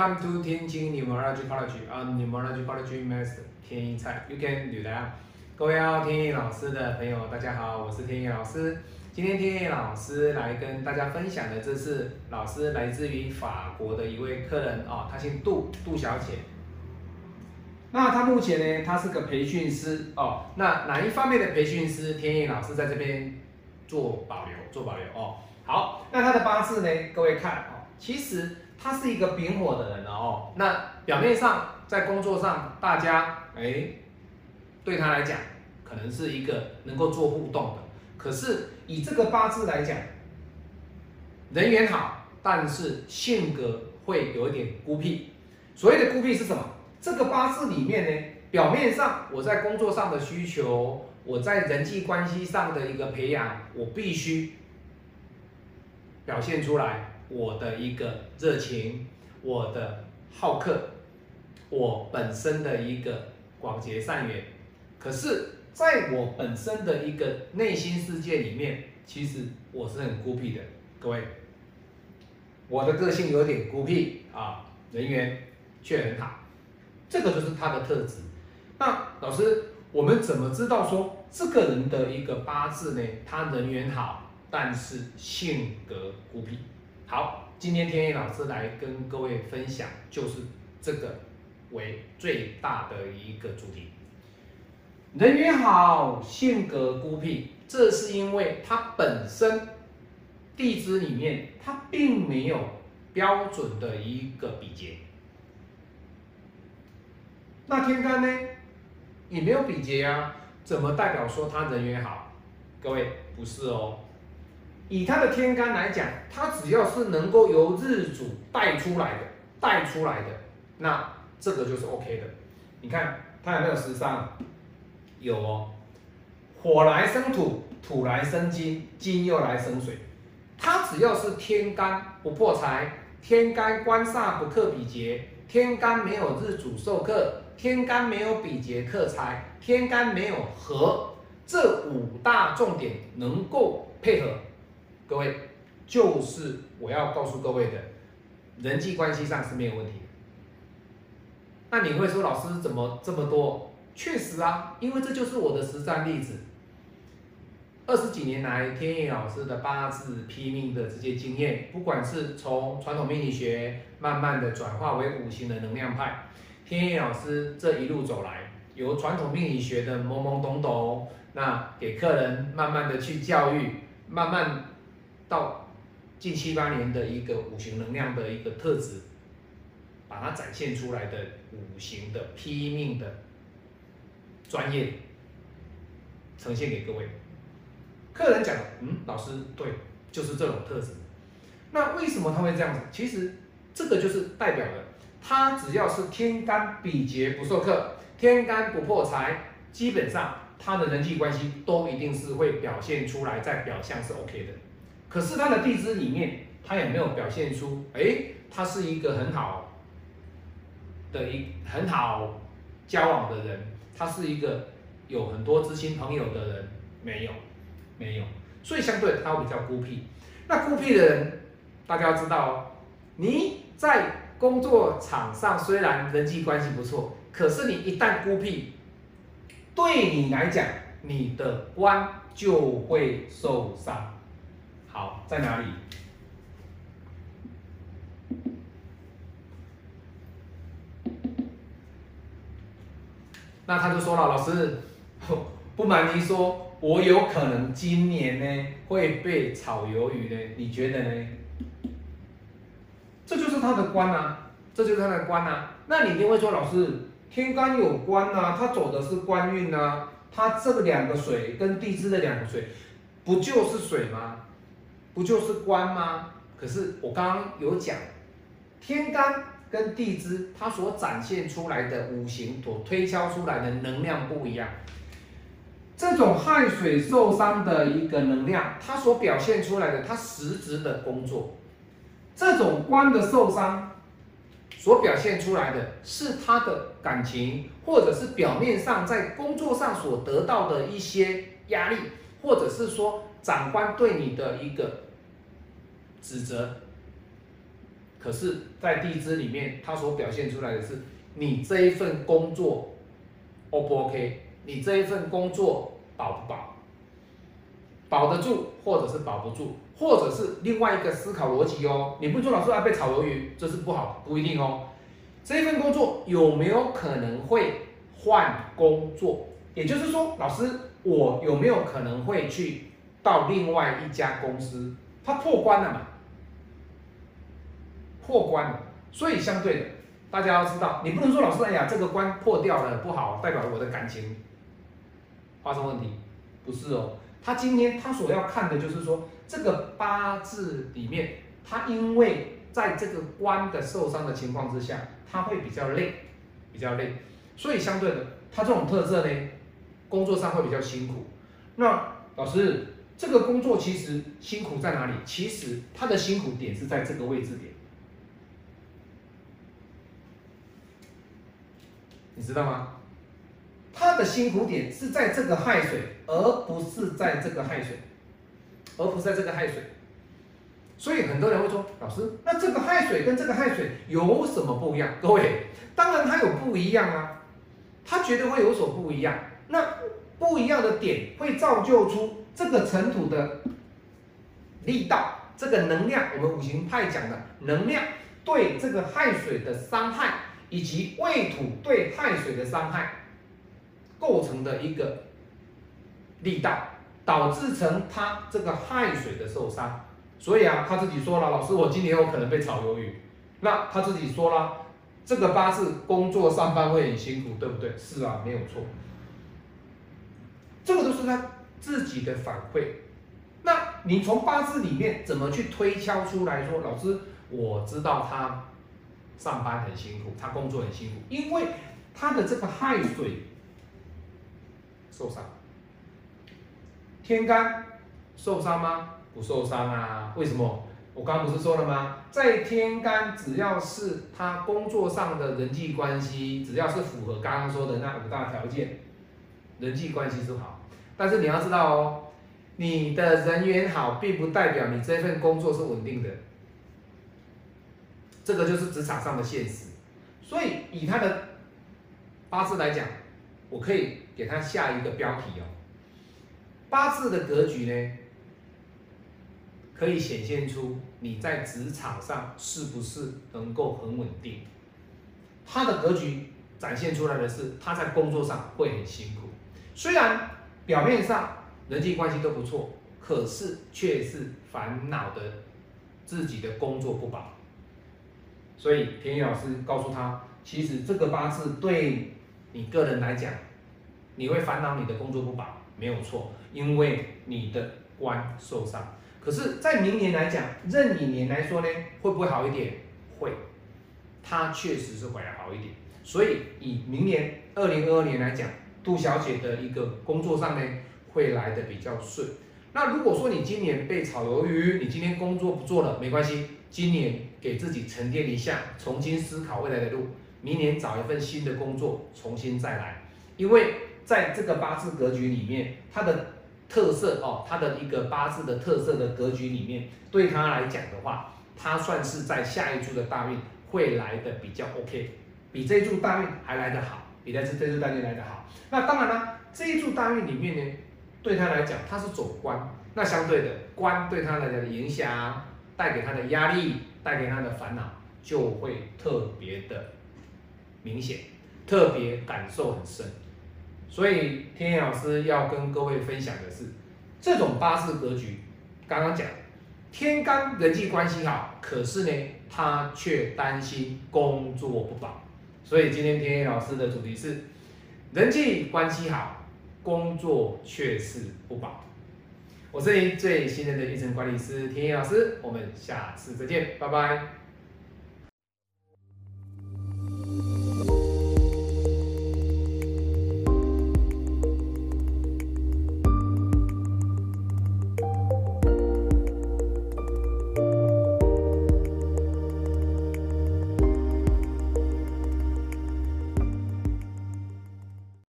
Welcome to 天津 Numerology College 啊、Numerology College Master 天一菜，You can do that。各位要天意老师的朋友，大家好，我是天意老师。今天天意老师来跟大家分享的，这是老师来自于法国的一位客人哦，他姓杜，杜小姐。那她目前呢，她是个培训师哦。那哪一方面的培训师？天意老师在这边做保留，做保留哦。好，那她的八字呢？各位看哦，其实她是一个丙火的人哦。那表面上在工作上，大家哎，对他来讲，可能是一个能够做互动的。可是以这个八字来讲，人缘好，但是性格会有一点孤僻。所谓的孤僻是什么？这个八字里面呢，表面上我在工作上的需求，我在人际关系上的一个培养，我必须表现出来我的一个热情，我的好客，我本身的一个广结善缘。可是。在我本身的一个内心世界里面，其实我是很孤僻的，各位，我的个性有点孤僻啊，人缘却很好，这个就是他的特质。那老师，我们怎么知道说这个人的一个八字呢？他人缘好，但是性格孤僻。好，今天天意老师来跟各位分享，就是这个为最大的一个主题。人缘好，性格孤僻，这是因为他本身地支里面他并没有标准的一个比劫。那天干呢，也没有比劫啊，怎么代表说他人缘好？各位不是哦，以他的天干来讲，他只要是能够由日主带出来的，带出来的，那这个就是 OK 的。你看他有没有时尚？有哦，火来生土，土来生金，金又来生水。他只要是天干不破财，天干官煞不克比劫，天干没有日主受克，天干没有比劫克财，天干没有合，这五大重点能够配合，各位就是我要告诉各位的，人际关系上是没有问题的。那你会说，老师怎么这么多？确实啊，因为这就是我的实战例子。二十几年来，天意老师的八字拼命的这些经验，不管是从传统命理学慢慢的转化为五行的能量派，天意老师这一路走来，由传统命理学的懵懵懂懂，那给客人慢慢的去教育，慢慢到近七八年的一个五行能量的一个特质，把它展现出来的五行的拼命的。专业呈现给各位客人讲，嗯，老师对，就是这种特质。那为什么他会这样子？其实这个就是代表了他只要是天干比劫不受克，天干不破财，基本上他的人际关系都一定是会表现出来，在表象是 OK 的。可是他的地支里面，他也没有表现出，哎，他是一个很好的一很好交往的人。他是一个有很多知心朋友的人，没有，没有，所以相对他比较孤僻。那孤僻的人，大家要知道哦，你在工作场上虽然人际关系不错，可是你一旦孤僻，对你来讲，你的官就会受伤。好，在哪里？那他就说了，老师，不瞒您说，我有可能今年呢会被炒鱿鱼呢，你觉得呢？这就是他的官啊，这就是他的官啊。那你一定会说，老师，天干有官啊，他走的是官运啊，他这两个水跟地支的两个水，不就是水吗？不就是官吗？可是我刚刚有讲，天干。跟地支它所展现出来的五行所推敲出来的能量不一样，这种亥水受伤的一个能量，它所表现出来的它实质的工作，这种官的受伤所表现出来的是他的感情，或者是表面上在工作上所得到的一些压力，或者是说长官对你的一个指责。可是，在地支里面，它所表现出来的是你这一份工作 O 不 OK？你这一份工作保不保？保得住，或者是保不住，或者是另外一个思考逻辑哦。你不做老师要被炒鱿鱼，这是不好，不一定哦。这一份工作有没有可能会换工作？也就是说，老师我有没有可能会去到另外一家公司？他破关了嘛？破关了，所以相对的，大家要知道，你不能说老师，哎呀，这个关破掉了不好，代表我的感情发生问题，不是哦。他今天他所要看的就是说，这个八字里面，他因为在这个关的受伤的情况之下，他会比较累，比较累，所以相对的，他这种特色呢，工作上会比较辛苦。那老师，这个工作其实辛苦在哪里？其实他的辛苦点是在这个位置点。你知道吗？他的辛苦点是在这个亥水，而不是在这个亥水，而不是在这个亥水。所以很多人会说，老师，那这个亥水跟这个亥水有什么不一样？各位，当然它有不一样啊，它绝对会有所不一样。那不一样的点会造就出这个尘土的力道，这个能量，我们五行派讲的能量对这个亥水的伤害。以及未土对亥水的伤害构成的一个力道，导致成他这个亥水的受伤。所以啊，他自己说了，老师，我今年有可能被炒鱿鱼。那他自己说了，这个八字工作上班会很辛苦，对不对？是啊，没有错。这个都是他自己的反馈。那你从八字里面怎么去推敲出来说，老师，我知道他。上班很辛苦，他工作很辛苦，因为他的这个亥水受伤。天干受伤吗？不受伤啊？为什么？我刚刚不是说了吗？在天干，只要是他工作上的人际关系，只要是符合刚刚说的那五大条件，人际关系是好。但是你要知道哦，你的人缘好，并不代表你这份工作是稳定的。这个就是职场上的现实，所以以他的八字来讲，我可以给他下一个标题哦。八字的格局呢，可以显现出你在职场上是不是能够很稳定。他的格局展现出来的是他在工作上会很辛苦，虽然表面上人际关系都不错，可是却是烦恼的自己的工作不保。所以田野老师告诉他，其实这个八字对你个人来讲，你会烦恼你的工作不保，没有错，因为你的官受伤。可是，在明年来讲，壬寅年来说呢，会不会好一点？会，它确实是会好一点。所以以明年二零二二年来讲，杜小姐的一个工作上呢，会来的比较顺。那如果说你今年被炒鱿鱼，你今天工作不做了，没关系。今年给自己沉淀一下，重新思考未来的路。明年找一份新的工作，重新再来。因为在这个八字格局里面，它的特色哦，它的一个八字的特色的格局里面，对他来讲的话，他算是在下一柱的大运会来的比较 OK，比这一柱大运还来得好，比这这柱大运来得好。那当然了，这一柱大运里面呢，对他来讲，他是走官，那相对的官对他来讲的影响。带给他的压力，带给他的烦恼，就会特别的明显，特别感受很深。所以天野老师要跟各位分享的是，这种八字格局，刚刚讲天干人际关系好，可是呢，他却担心工作不保。所以今天天野老师的主题是人际关系好，工作却是不保。我是您最信任的育成管理师田野老师，我们下次再见，拜拜。